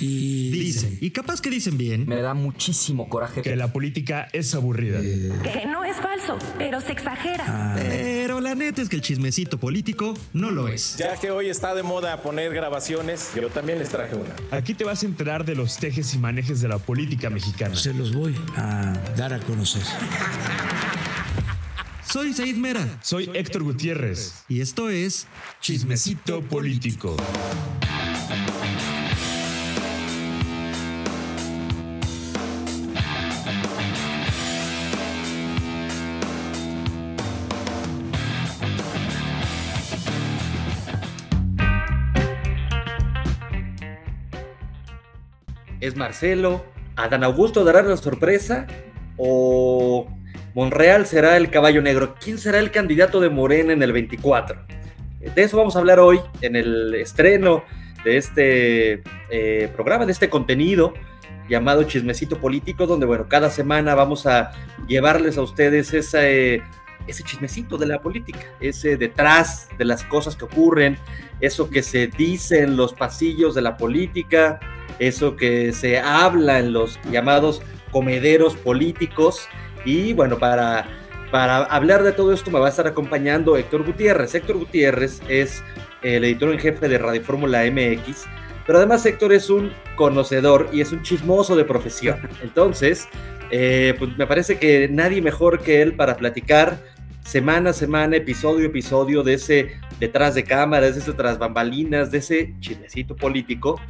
y Dicen, y capaz que dicen bien, Me da muchísimo coraje que la política es aburrida. Que no es falso, pero se exagera. pero la neta es que el chismecito político no lo es. Ya que hoy está de moda poner grabaciones, yo también les traje una. Aquí te vas a enterar de los tejes y manejes de la política mexicana. se los voy a dar a conocer. Soy Said Mera Soy Héctor Gutiérrez. y esto es Chismecito político. ¿Es Marcelo? ¿Adán Augusto dará la sorpresa? ¿O Monreal será el caballo negro? ¿Quién será el candidato de Morena en el 24? De eso vamos a hablar hoy en el estreno de este eh, programa, de este contenido llamado Chismecito Político, donde, bueno, cada semana vamos a llevarles a ustedes ese, ese chismecito de la política, ese detrás de las cosas que ocurren, eso que se dice en los pasillos de la política, eso que se habla en los llamados comederos políticos. Y bueno, para, para hablar de todo esto me va a estar acompañando Héctor Gutiérrez. Héctor Gutiérrez es el editor en jefe de Radio Fórmula MX, pero además Héctor es un conocedor y es un chismoso de profesión. Entonces, eh, pues me parece que nadie mejor que él para platicar semana a semana, episodio a episodio de ese detrás de cámaras, de ese tras bambalinas, de ese chismecito político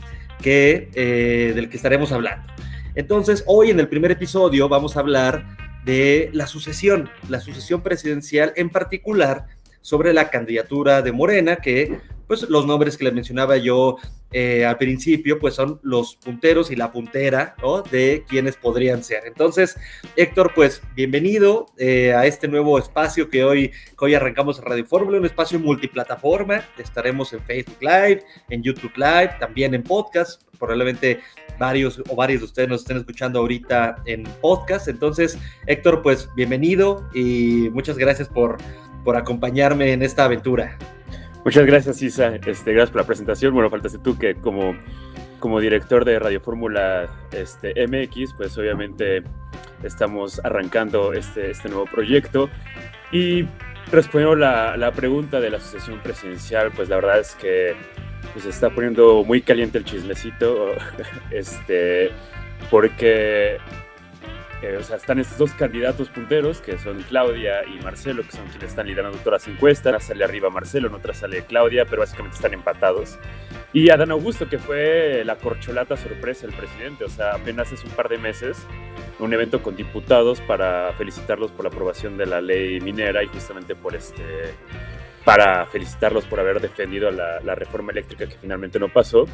que, eh, del que estaremos hablando. Entonces, hoy en el primer episodio vamos a hablar de la sucesión, la sucesión presidencial en particular sobre la candidatura de Morena, que pues los nombres que les mencionaba yo eh, al principio, pues son los punteros y la puntera, ¿no? De quienes podrían ser. Entonces, Héctor, pues bienvenido eh, a este nuevo espacio que hoy, hoy arrancamos en Radio Fórmula, un espacio multiplataforma. Estaremos en Facebook Live, en YouTube Live, también en podcast. Probablemente varios o varios de ustedes nos estén escuchando ahorita en podcast. Entonces, Héctor, pues bienvenido y muchas gracias por, por acompañarme en esta aventura. Muchas gracias, Isa. Este, gracias por la presentación. Bueno, faltaste tú que como, como director de Radio Fórmula este, MX, pues obviamente estamos arrancando este, este nuevo proyecto. Y respondiendo la, la pregunta de la asociación presidencial, pues la verdad es que pues, se está poniendo muy caliente el chismecito, este, porque eh, o sea, están estos dos candidatos punteros, que son Claudia y Marcelo, que son quienes están liderando todas las encuestas. Una sale arriba Marcelo, en otra sale Claudia, pero básicamente están empatados. Y Adán Augusto, que fue la corcholata sorpresa del presidente, o sea, apenas hace un par de meses, un evento con diputados para felicitarlos por la aprobación de la ley minera y justamente por este para felicitarlos por haber defendido la, la reforma eléctrica que finalmente no pasó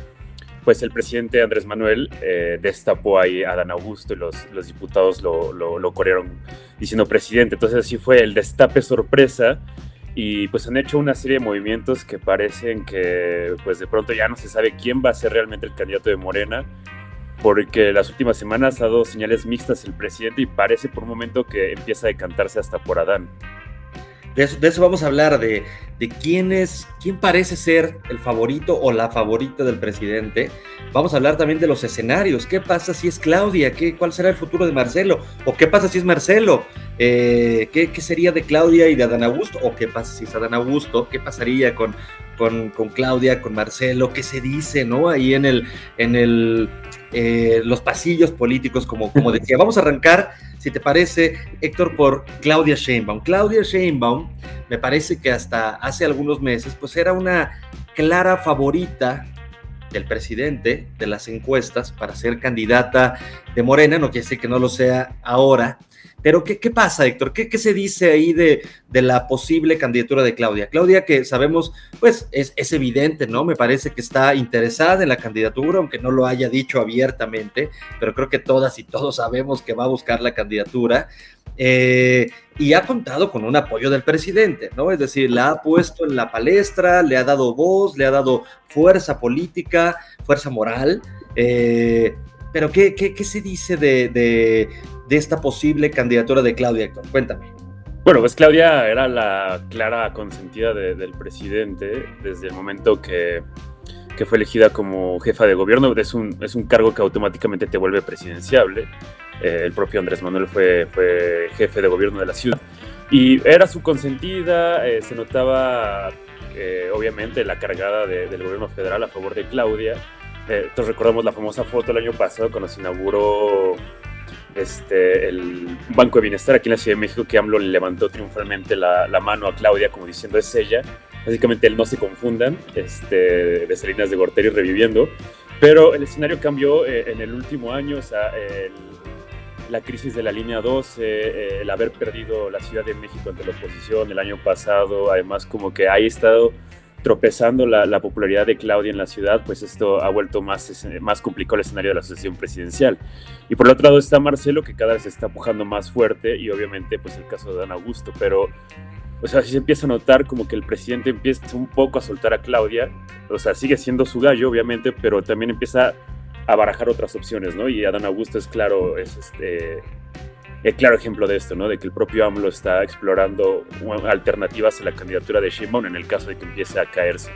pues el presidente Andrés Manuel eh, destapó ahí a Adán Augusto y los, los diputados lo, lo, corrieron diciendo presidente. Entonces así fue el destape sorpresa y pues han hecho una serie de movimientos que parecen que pues de pronto ya no se sabe quién va a ser realmente el candidato de Morena porque las últimas semanas ha dado señales mixtas el presidente y parece por un momento que empieza a decantarse hasta por Adán. De eso, vamos a hablar, de, de quién es, quién parece ser el favorito o la favorita del presidente. Vamos a hablar también de los escenarios. ¿Qué pasa si es Claudia? ¿Qué, ¿Cuál será el futuro de Marcelo? ¿O qué pasa si es Marcelo? Eh, ¿qué, ¿qué, sería de Claudia y de Adán Augusto? ¿O qué pasa si es Adán Augusto? ¿Qué pasaría con, con, con Claudia, con Marcelo? ¿Qué se dice, no? Ahí en el, en el, eh, los pasillos políticos, como, como decía. Vamos a arrancar si te parece, Héctor, por Claudia Sheinbaum. Claudia Sheinbaum, me parece que hasta hace algunos meses, pues era una clara favorita del presidente de las encuestas para ser candidata de Morena, no quiere decir que no lo sea ahora, pero ¿qué, qué pasa, Héctor? ¿Qué, ¿Qué, se dice ahí de, de, la posible candidatura de Claudia? Claudia, que sabemos, pues es, es, evidente, ¿no? Me parece que está interesada en la candidatura, aunque no lo haya dicho abiertamente, pero creo que todas y todos sabemos que va a buscar la candidatura. Eh, y ha contado con un apoyo del presidente, ¿no? Es decir, la ha puesto en la palestra, le ha dado voz, le ha dado fuerza política, fuerza moral. Eh, pero ¿qué, qué, qué se dice de, de, de, esta posible candidatura de Claudia? Cuéntame. Bueno, pues Claudia era la clara consentida de, del presidente desde el momento que que fue elegida como jefa de gobierno. Es un, es un cargo que automáticamente te vuelve presidenciable. Eh, el propio Andrés Manuel fue, fue jefe de gobierno de la ciudad. Y era su consentida, eh, se notaba eh, obviamente la cargada del gobierno federal a favor de Claudia. entonces recordamos la famosa foto el año pasado cuando se inauguró este, el Banco de Bienestar aquí en la Ciudad de México, que AMLO le levantó triunfalmente la, la mano a Claudia como diciendo es ella. Básicamente el no se confundan, este, de Salinas de Gorteri reviviendo. Pero el escenario cambió eh, en el último año, o sea, la crisis de la línea 12, eh, el haber perdido la Ciudad de México ante la oposición el año pasado, además como que ha estado tropezando la, popularidad de Claudia en la ciudad, pues esto ha vuelto más, más complicado el escenario de la asociación presidencial. Y por el otro lado está Marcelo, que cada vez se está empujando más fuerte, y obviamente pues el caso de Dan Augusto, pero o sea, si se empieza a notar como que el presidente empieza un poco a soltar a Claudia, o sea, sigue siendo su gallo, obviamente, pero también empieza a barajar otras opciones, ¿no? Y Adán Augusto es claro, es este, el claro ejemplo de esto, ¿no? De que el propio AMLO está explorando alternativas a la candidatura de Shimon en el caso de que empiece a caerse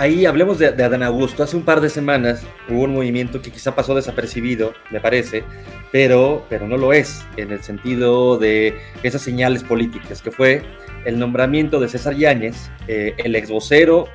ahí hablemos de, Adán Augusto. Hace un par de semanas hubo un movimiento que quizá pasó desapercibido, me parece, pero, pero no lo es en el sentido de esas señales políticas, que fue el nombramiento de César Yáñez, eh, el ex vocero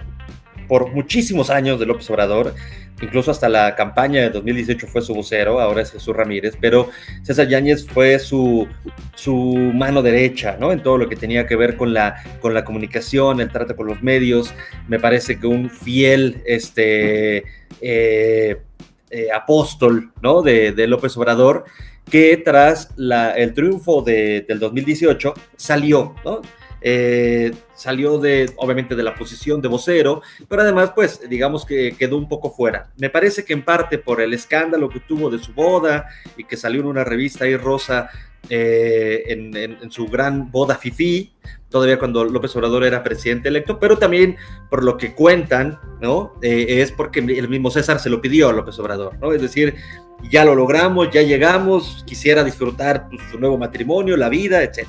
por muchísimos años de López Obrador, incluso hasta la campaña de 2018 fue su vocero, ahora es Jesús Ramírez, pero César Yáñez fue su, su mano derecha, ¿no? En todo lo que tenía que ver con la, con la comunicación, el trato con los medios, me parece que un fiel, este, eh, eh, apóstol, ¿no? De, de, López Obrador, que tras la, el triunfo de, del 2018 salió, ¿no? Eh, salió de, obviamente, de la posición de vocero, pero además, pues, digamos que quedó un poco fuera. Me parece que en parte por el escándalo que tuvo de su boda y que salió en una revista ahí rosa eh, en, su gran boda FIFI, todavía cuando López Obrador era presidente electo, pero también por lo que cuentan, ¿no? Eh, es porque el mismo César se lo pidió a López Obrador, ¿no? Es decir, ya lo logramos, ya llegamos, quisiera disfrutar pues, su nuevo matrimonio, la vida, etc.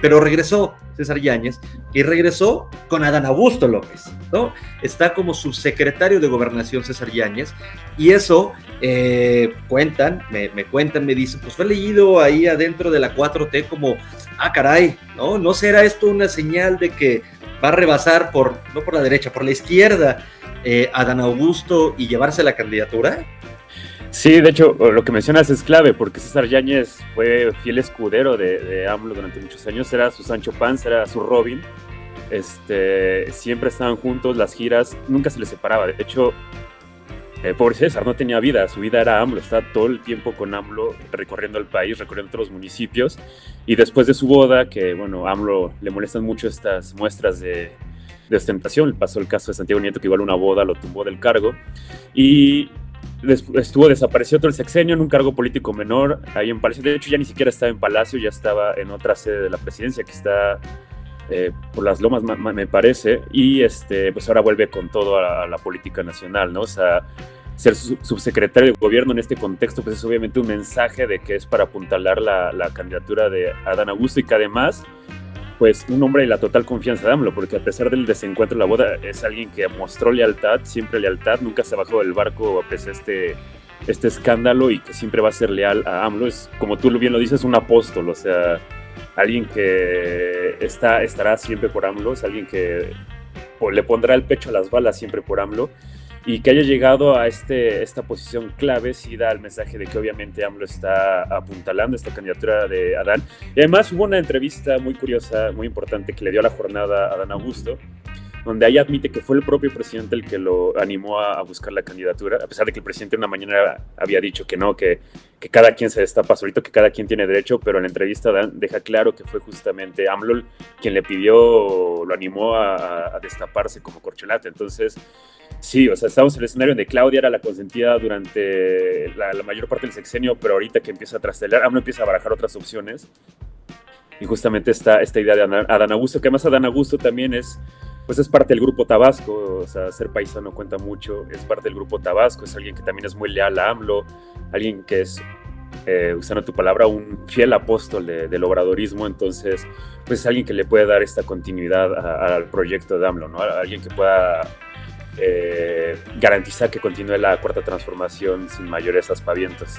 Pero regresó César Yáñez y regresó con Adán Augusto López, ¿no? Está como subsecretario de gobernación César Yáñez y eso eh, cuentan, me, cuentan, me dicen, pues fue leído ahí adentro de la 4T como, ah, caray, ¿no? ¿No será esto una señal de que va a rebasar por, no por la derecha, por la izquierda, eh, Adán Augusto y llevarse la candidatura? Sí, de hecho, lo que mencionas es clave, porque César Yáñez fue fiel escudero de, AMLO durante muchos años, era su Sancho Panza, era su Robin, este, siempre estaban juntos, las giras, nunca se les separaba, de hecho, eh, pobre César no tenía vida, su vida era AMLO, estaba todo el tiempo con AMLO recorriendo el país, recorriendo otros municipios, y después de su boda, que bueno, AMLO le molestan mucho estas muestras de, de ostentación, pasó el caso de Santiago Nieto que igual una boda lo tumbó del cargo, y estuvo desaparecido todo el sexenio en un cargo político menor ahí en Palacio. De hecho, ya ni siquiera estaba en Palacio, ya estaba en otra sede de la presidencia que está eh, por las lomas, me parece. Y este, pues ahora vuelve con todo a, la política nacional, ¿no? O sea, ser subsecretario de gobierno en este contexto, pues es obviamente un mensaje de que es para apuntalar la, la candidatura de Adán Augusto y que además pues un hombre de la total confianza de AMLO, porque a pesar del desencuentro en la boda, es alguien que mostró lealtad, siempre lealtad, nunca se bajó del barco a pesar de este, este escándalo y que siempre va a ser leal a AMLO. Es, como tú bien lo dices, un apóstol, o sea, alguien que está, estará siempre por AMLO, es alguien que le pondrá el pecho a las balas siempre por AMLO y que haya llegado a este, esta posición clave sí da el mensaje de que obviamente AMLO está apuntalando esta candidatura de Adán. Y además hubo una entrevista muy curiosa, muy importante que le dio a la jornada a Adán Augusto, donde ahí admite que fue el propio presidente el que lo animó a, buscar la candidatura, a pesar de que el presidente una mañana había dicho que no, que, que cada quien se destapa solito, que cada quien tiene derecho, pero en la entrevista Dan deja claro que fue justamente AMLO quien le pidió, lo animó a, a destaparse como corcholata. Entonces, Sí, o sea, estamos en el escenario donde Claudia era la consentida durante la, mayor parte del sexenio, pero ahorita que empieza a trastelar, aún empieza a barajar otras opciones. Y justamente esta, esta idea de Adán Augusto, que además Adán Augusto también es, pues es parte del grupo Tabasco, o sea, ser paisano cuenta mucho, es parte del grupo Tabasco, es alguien que también es muy leal a AMLO, alguien que es, eh, usando tu palabra, un fiel apóstol del obradorismo, entonces, pues es alguien que le puede dar esta continuidad al proyecto de AMLO, ¿no? Alguien que pueda eh, garantizar que continúe la cuarta transformación sin mayores aspavientos.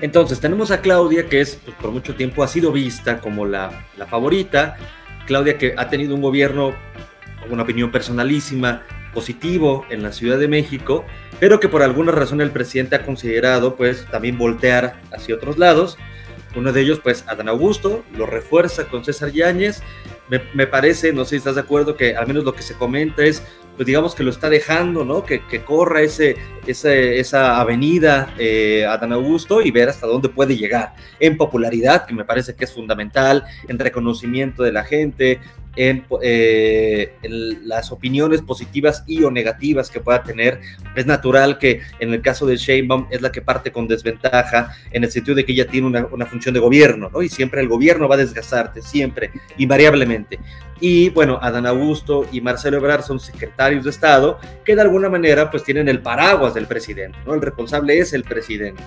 Entonces, tenemos a Claudia, que es pues, por mucho tiempo ha sido vista como la, la favorita. Claudia, que ha tenido un gobierno, una opinión personalísima, positivo en la Ciudad de México, pero que por alguna razón el presidente ha considerado pues también voltear hacia otros lados. Uno de ellos, pues, Adán Augusto, lo refuerza con César Yáñez. Me, me, parece, no sé si estás de acuerdo, que al menos lo que se comenta es pues digamos que lo está dejando, ¿no? Que, que corra ese, ese, esa avenida eh, Adán Augusto y ver hasta dónde puede llegar en popularidad, que me parece que es fundamental, en reconocimiento de la gente, en, eh, en, las opiniones positivas y o negativas que pueda tener. Es natural que en el caso de Sheinbaum es la que parte con desventaja en el sentido de que ella tiene una, una función de gobierno, ¿no? Y siempre el gobierno va a desgastarte, siempre, invariablemente. Y bueno, Adán Augusto y Marcelo Ebrard son secretarios de Estado que de alguna manera pues tienen el paraguas del presidente, ¿no? El responsable es el presidente.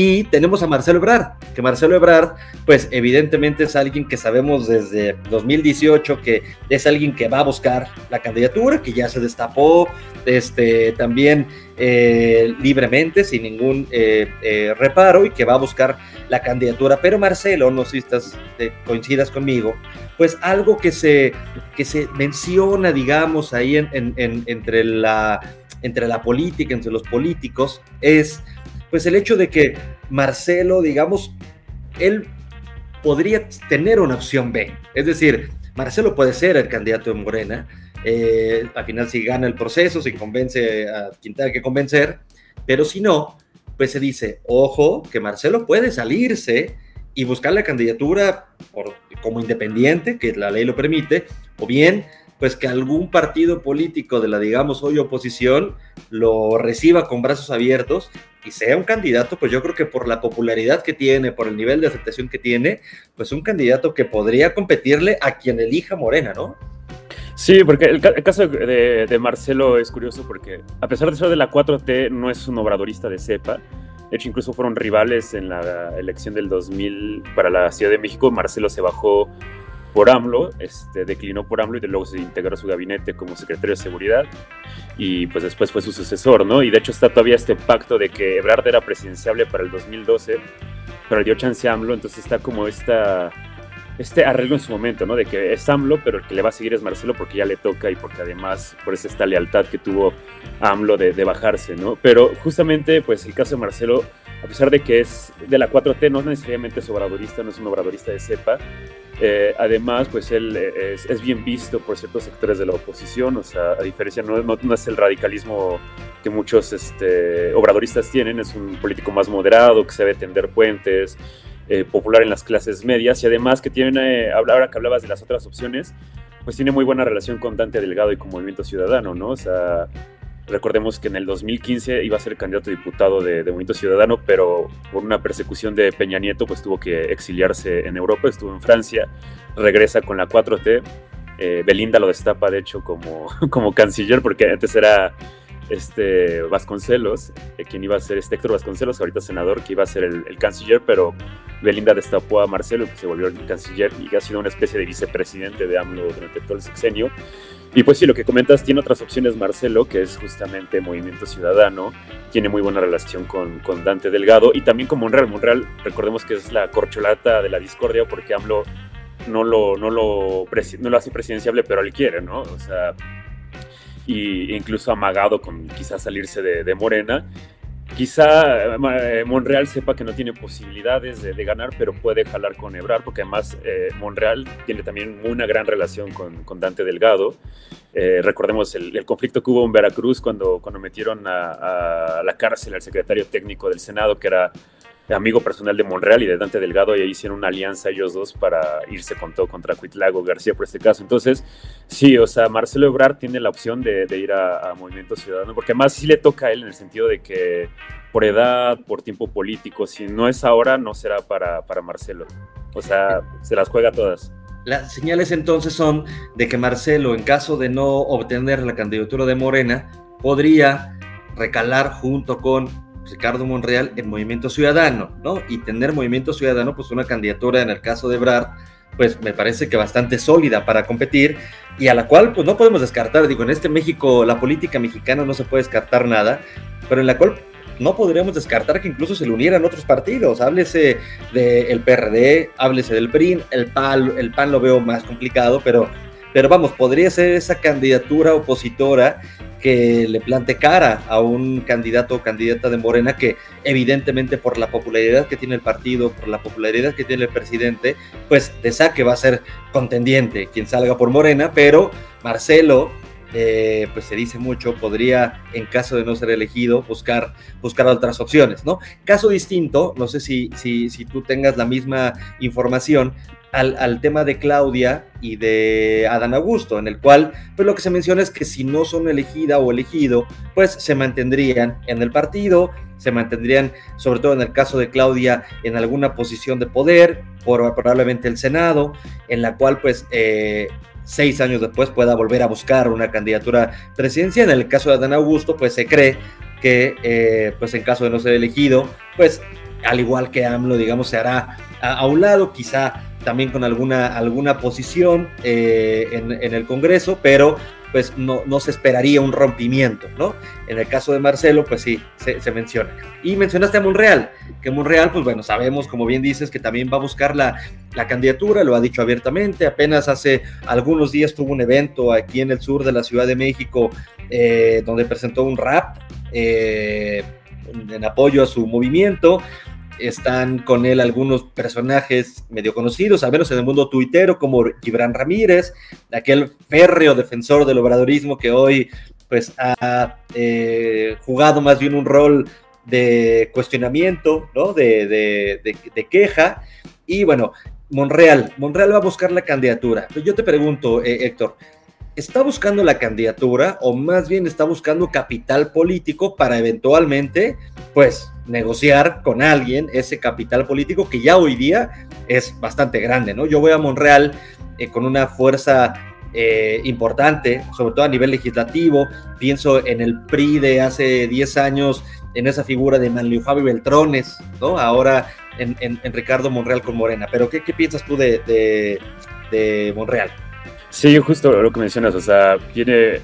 Y tenemos a Marcelo Ebrard, que Marcelo Ebrard, pues evidentemente es alguien que sabemos desde 2018 que es alguien que va a buscar la candidatura, que ya se destapó este, también eh, libremente, sin ningún eh, eh, reparo, y que va a buscar la candidatura. Pero Marcelo, no sé si estás, coincidas conmigo, pues algo que se, que se menciona, digamos, ahí en, en, en, entre, la, entre la política, entre los políticos, es pues el hecho de que Marcelo, digamos, él podría tener una opción B. Es decir, Marcelo puede ser el candidato de Morena. Eh, al final, si gana el proceso, si convence a quien tenga que convencer, pero si no, pues se dice, ojo, que Marcelo puede salirse y buscar la candidatura como independiente, que la ley lo permite, o bien pues que algún partido político de la, digamos, hoy oposición lo reciba con brazos abiertos y sea un candidato, pues yo creo que por la popularidad que tiene, por el nivel de aceptación que tiene, pues un candidato que podría competirle a quien elija Morena, ¿no? Sí, porque el, caso de, de, Marcelo es curioso porque a pesar de ser de la 4T, no es un obradorista de cepa. De hecho, incluso fueron rivales en la elección del 2000 para la Ciudad de México. Marcelo se bajó por AMLO, este, declinó por AMLO y luego se integró a su gabinete como secretario de Seguridad y pues después fue su sucesor, ¿no? Y de hecho está todavía este pacto de que Ebrard era presidenciable para el 2012, pero dio chance a AMLO, entonces está como esta, este arreglo en su momento, ¿no? De que es AMLO, pero el que le va a seguir es Marcelo porque ya le toca y porque además por eso esta lealtad que tuvo AMLO de, de bajarse, ¿no? Pero justamente pues el caso de Marcelo a pesar de que es de la 4T, no necesariamente es obradorista, no es un obradorista de cepa. Eh, además, pues él es, es, bien visto por ciertos sectores de la oposición, o sea, a diferencia, no, no, no es el radicalismo que muchos este, obradoristas tienen, es un político más moderado, que sabe tender puentes, eh, popular en las clases medias y además que tiene, eh, ahora que hablabas de las otras opciones, pues tiene muy buena relación con Dante Delgado y con Movimiento Ciudadano, ¿no? O sea, Recordemos que en el 2015 iba a ser candidato a diputado de, Movimiento Ciudadano, pero por una persecución de Peña Nieto, pues tuvo que exiliarse en Europa, estuvo en Francia, regresa con la 4T. Eh, Belinda lo destapa, de hecho, como, como canciller, porque antes era este Vasconcelos, eh, quien iba a ser este Héctor Vasconcelos, ahorita senador, que iba a ser el, canciller, pero Belinda destapó a Marcelo, que se volvió el canciller y ha sido una especie de vicepresidente de AMLO durante todo el sexenio. Y pues sí, lo que comentas, tiene otras opciones Marcelo, que es justamente Movimiento Ciudadano, tiene muy buena relación con, Dante Delgado y también con Monreal. Monreal, recordemos que es la corcholata de la discordia porque AMLO no lo, no lo, no hace presidenciable, pero él quiere, ¿no? O sea, y incluso amagado con quizás salirse de, de Morena. Quizá eh, Monreal sepa que no tiene posibilidades de, de, ganar, pero puede jalar con Ebrard, porque además eh, Monreal tiene también una gran relación con, con Dante Delgado. Eh, recordemos el, el, conflicto que hubo en Veracruz cuando, cuando metieron a, a, la cárcel al secretario técnico del Senado, que era amigo personal de Monreal y de Dante Delgado, y ahí hicieron una alianza ellos dos para irse con todo contra Cuitlago García por este caso. Entonces, sí, o sea, Marcelo Ebrard tiene la opción de, ir a, a, Movimiento Ciudadano, porque además sí le toca a él en el sentido de que por edad, por tiempo político, si no es ahora, no será para, para Marcelo. O sea, se las juega todas. Las señales entonces son de que Marcelo, en caso de no obtener la candidatura de Morena, podría recalar junto con Ricardo Monreal en Movimiento Ciudadano, ¿no? Y tener Movimiento Ciudadano, pues una candidatura en el caso de Brad, pues me parece que bastante sólida para competir y a la cual pues no podemos descartar, digo, en este México, la política mexicana no se puede descartar nada, pero en la cual no podríamos descartar que incluso se le unieran otros partidos, háblese del PRD, háblese del PRI, el PAN, el PAN lo veo más complicado, pero, pero vamos, podría ser esa candidatura opositora que le plante cara a un candidato o candidata de Morena que evidentemente por la popularidad que tiene el partido, por la popularidad que tiene el presidente, pues de saque va a ser contendiente quien salga por Morena, pero Marcelo, eh, pues se dice mucho, podría, en caso de no ser elegido, buscar, buscar otras opciones, ¿no? Caso distinto, no sé si, si, tú tengas la misma información, al, tema de Claudia y de Adán Augusto, en el cual pues lo que se menciona es que si no son elegida o elegido, pues se mantendrían en el partido, se mantendrían, sobre todo en el caso de Claudia, en alguna posición de poder, por, probablemente el Senado, en la cual pues eh, seis años después pueda volver a buscar una candidatura presidencial. En el caso de Adán Augusto, pues se cree que eh, pues en caso de no ser elegido, pues al igual que AMLO, digamos, se hará a un lado, quizá también con alguna, alguna posición eh, en, el Congreso, pero pues no, no, se esperaría un rompimiento, ¿no? En el caso de Marcelo, pues sí, se, menciona. Y mencionaste a Monreal, que Monreal, pues bueno, sabemos, como bien dices, que también va a buscar la, la candidatura, lo ha dicho abiertamente, apenas hace algunos días tuvo un evento aquí en el sur de la Ciudad de México, eh, donde presentó un rap eh, en apoyo a su movimiento, están con él algunos personajes medio conocidos, al menos en el mundo tuitero, como Gibran Ramírez, aquel férreo defensor del obradorismo que hoy pues ha eh, jugado más bien un rol de cuestionamiento, ¿no? De, queja. Y bueno, Monreal, Monreal va a buscar la candidatura. Yo te pregunto, eh, Héctor, ¿está buscando la candidatura o más bien está buscando capital político para eventualmente, pues, negociar con alguien ese capital político que ya hoy día es bastante grande, ¿no? Yo voy a Monreal eh, con una fuerza eh, importante, sobre todo a nivel legislativo, pienso en el PRI de hace 10 años, en esa figura de Manlio Fabio Beltrones, ¿no? Ahora en, Ricardo Monreal con Morena, pero ¿qué, piensas tú de, de, Monreal? Sí, justo lo que mencionas, o sea, tiene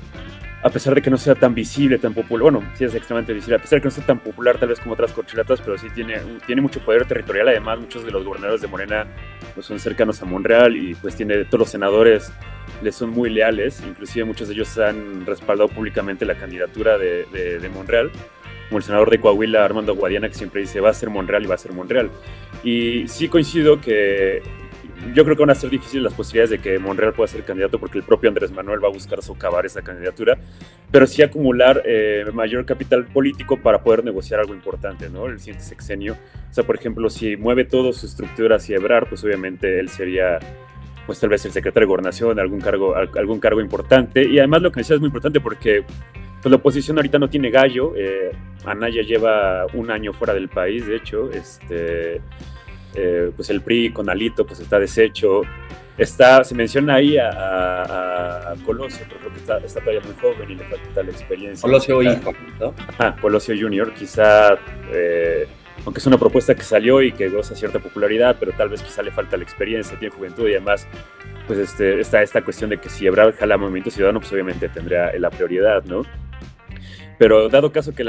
a pesar de que no sea tan visible, tan popular, bueno, sí es extremadamente visible, a pesar de que no sea tan popular tal vez como otras corcholatas, pero sí tiene, tiene mucho poder territorial, además muchos de los gobernadores de Morena pues, son cercanos a Monreal y pues tiene, todos los senadores le son muy leales, inclusive muchos de ellos han respaldado públicamente la candidatura de, de, de Monreal, como el senador de Coahuila, Armando Guadiana, que siempre dice va a ser Monreal y va a ser Monreal. Y sí coincido que yo creo que van a ser difíciles las posibilidades de que Monreal pueda ser candidato porque el propio Andrés Manuel va a buscar socavar esa candidatura, pero sí acumular eh, mayor capital político para poder negociar algo importante, ¿no? El siguiente sexenio. O sea, por ejemplo, si mueve todo su estructura hacia Ebrar, pues obviamente él sería pues tal vez el secretario de gobernación, algún cargo, algún cargo importante. Y además lo que decía es muy importante porque pues, la oposición ahorita no tiene gallo. Eh, Anaya lleva un año fuera del país, de hecho. Este, eh, pues el PRI con Alito pues está deshecho. Está, se menciona ahí a, Colosio, pero creo que está, está, todavía muy joven y le falta la experiencia. Colosio hijo, ¿no? Ah, Colosio Junior, quizá, eh, aunque es una propuesta que salió y que goza cierta popularidad, pero tal vez quizá le falta la experiencia, tiene juventud y además pues este, está esta cuestión de que si Ebrard jala Movimiento Ciudadano, pues obviamente tendrá la prioridad, ¿no? Pero dado caso que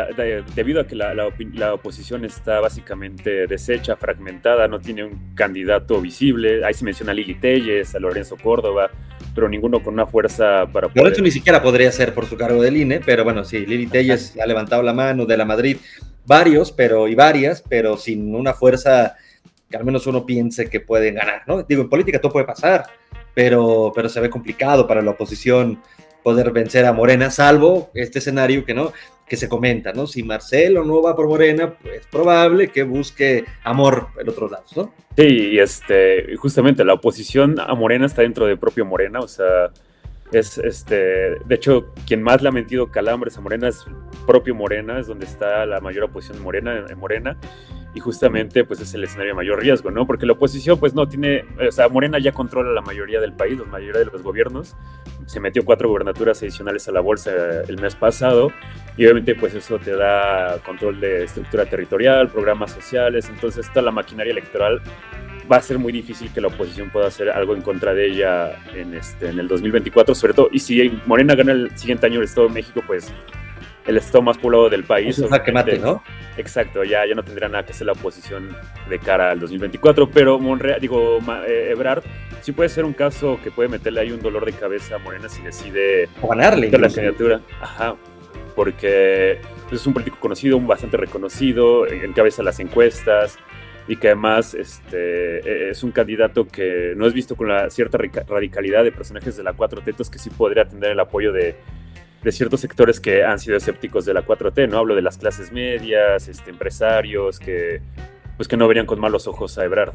debido a que la, oposición está básicamente deshecha, fragmentada, no tiene un candidato visible, ahí se menciona a Lili Telles, a Lorenzo Córdoba, pero ninguno con una fuerza para poder... Lorenzo ni siquiera podría ser por su cargo del INE, pero bueno, sí, Lili Telles ha levantado la mano de la Madrid, varios, pero y varias, pero sin una fuerza que al menos uno piense que pueden ganar, ¿no? Digo, en política todo puede pasar, pero, pero se ve complicado para la oposición poder vencer a Morena, salvo este escenario que no que se comenta, ¿no? Si Marcelo no va por Morena, pues es probable que busque amor en otros lados, ¿no? Sí, y este, justamente la oposición a Morena está dentro de propio Morena, o sea, es este, de hecho, quien más le ha mentido calambres a Morena es propio Morena, es donde está la mayor oposición Morena, en Morena, y justamente pues es el escenario de mayor riesgo, ¿no? Porque la oposición pues no tiene, o sea, Morena ya controla la mayoría del país, la mayoría de los gobiernos, se metió cuatro gubernaturas adicionales a la bolsa el mes pasado, y obviamente pues eso te da control de estructura territorial, programas sociales, entonces toda la maquinaria electoral va a ser muy difícil que la oposición pueda hacer algo en contra de ella en, este, en el 2024, sobre todo, y si Morena gana el siguiente año el Estado de México, pues el estado más poblado del país. Es que mate, ¿no? Exacto, ya, ya no tendrá nada que hacer la oposición de cara al 2024, pero Monreal, digo, eh, Ebrard, sí puede ser un caso que puede meterle ahí un dolor de cabeza a Morena si decide o ganarle la candidatura. Ajá, porque es un político conocido, un bastante reconocido, encabeza las encuestas y que además este, e, es un candidato que no es visto con la cierta radicalidad de personajes de la Cuatro Tetos que sí podría tener el apoyo de de ciertos sectores que han sido escépticos de la 4T, ¿no? Hablo de las clases medias, este, empresarios, que, pues que no verían con malos ojos a Ebrard.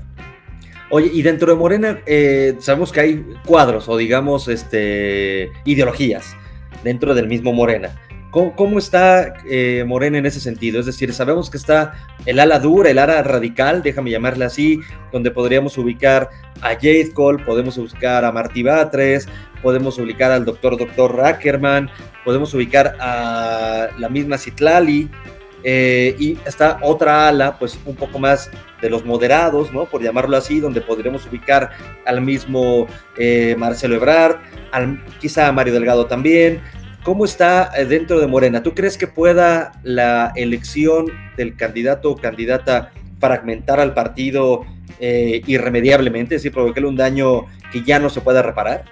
Oye, y dentro de Morena eh, sabemos que hay cuadros o digamos este, ideologías dentro del mismo Morena. ¿Cómo, está eh, Morena en ese sentido? Es decir, sabemos que está el ala dura, el ala radical, déjame llamarla así, donde podríamos ubicar a Jade Cole, podemos ubicar a Martí Batres, podemos ubicar al doctor doctor Rackerman, podemos ubicar a la misma Citlali, eh, y está otra ala, pues un poco más de los moderados, ¿no? Por llamarlo así, donde podríamos ubicar al mismo eh, Marcelo Ebrard, al, quizá a Mario Delgado también, ¿Cómo está eh, dentro de Morena? ¿Tú crees que pueda la elección del candidato o candidata fragmentar al partido eh, irremediablemente, es decir, provocarle un daño que ya no se pueda reparar?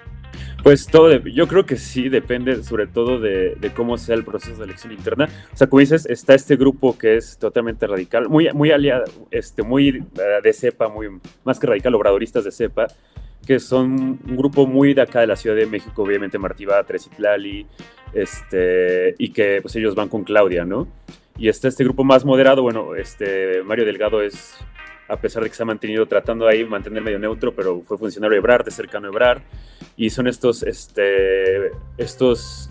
Pues todo, yo creo que sí, depende sobre todo de, cómo sea el proceso de elección interna. O sea, como dices, está este grupo que es totalmente radical, muy, muy aliado, este, muy eh, de cepa, muy, más que radical, obradoristas de cepa, que son un grupo muy de acá de la Ciudad de México, obviamente Martí Batres y Tlali, este, y que pues ellos van con Claudia, ¿no? Y está este grupo más moderado, bueno, este, Mario Delgado es, a pesar de que se ha mantenido tratando ahí mantener medio neutro, pero fue funcionario de Ebrard, de cercano a Ebrard, y son estos, este, estos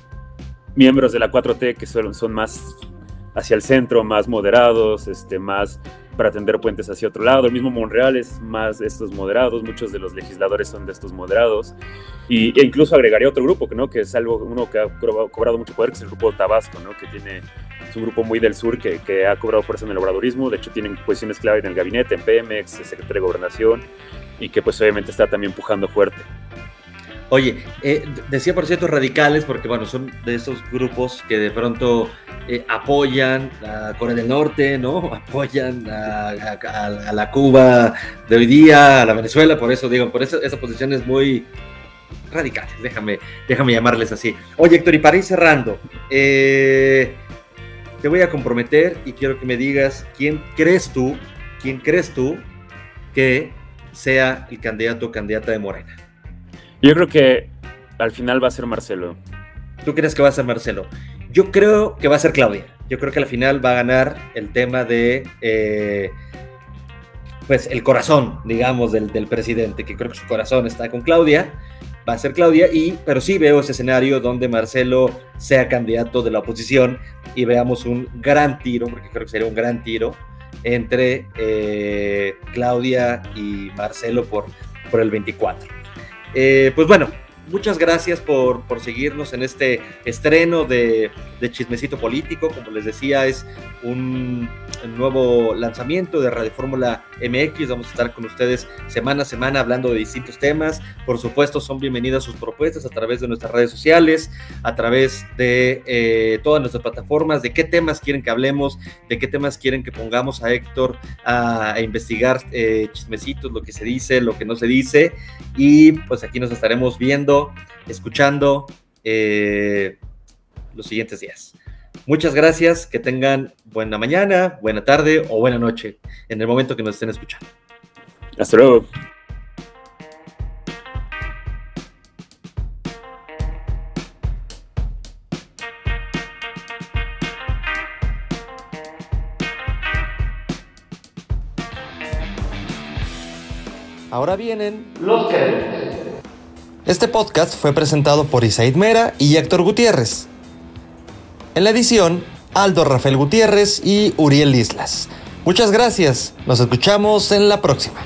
miembros de la 4T que son, son más hacia el centro, más moderados, este, más para tender puentes hacia otro lado. El mismo Monreal es más de estos moderados, muchos de los legisladores son de estos moderados. Y, e incluso agregaría otro grupo, ¿no? que es algo, uno que ha cobrado, mucho poder, que es el grupo Tabasco, ¿no? que tiene, es un grupo muy del sur que, que ha cobrado fuerza en el obradorismo. De hecho, tienen posiciones clave en el gabinete, en Pemex, secretario de Gobernación, y que pues obviamente está también empujando fuerte. Oye, eh, decía por cierto radicales, porque bueno, son de esos grupos que de pronto eh, apoyan a Corea del Norte, ¿no? Apoyan a, la Cuba de hoy día, a la Venezuela, por eso digo, por eso esa posición es muy radicales, déjame, déjame llamarles así. Oye, Héctor, y para ir cerrando, eh, te voy a comprometer y quiero que me digas quién crees tú, quién crees tú que sea el candidato o candidata de Morena. Yo creo que al final va a ser Marcelo. ¿Tú crees que va a ser Marcelo? Yo creo que va a ser Claudia. Yo creo que al final va a ganar el tema de, eh, pues, el corazón, digamos, del, presidente, que creo que su corazón está con Claudia. Va a ser Claudia, y, pero sí veo ese escenario donde Marcelo sea candidato de la oposición y veamos un gran tiro, porque creo que sería un gran tiro, entre eh, Claudia y Marcelo por, por el 24. Eh, pues bueno, muchas gracias por, seguirnos en este estreno de, Chismecito Político. Como les decía, es un, nuevo lanzamiento de Radio Fórmula MX. Vamos a estar con ustedes semana a semana hablando de distintos temas. Por supuesto, son bienvenidas sus propuestas a través de nuestras redes sociales, a través de eh, todas nuestras plataformas, de qué temas quieren que hablemos, de qué temas quieren que pongamos a Héctor a, investigar eh, chismecitos, lo que se dice, lo que no se dice. Y pues aquí nos estaremos viendo escuchando eh, los siguientes días. Muchas gracias, que tengan buena mañana, buena tarde o buena noche en el momento que nos estén escuchando. Hasta luego. Ahora vienen los créditos. Este podcast fue presentado por Isaid Mera y Héctor Gutiérrez. En la edición, Aldo Rafael Gutiérrez y Uriel Islas. Muchas gracias. Nos escuchamos en la próxima.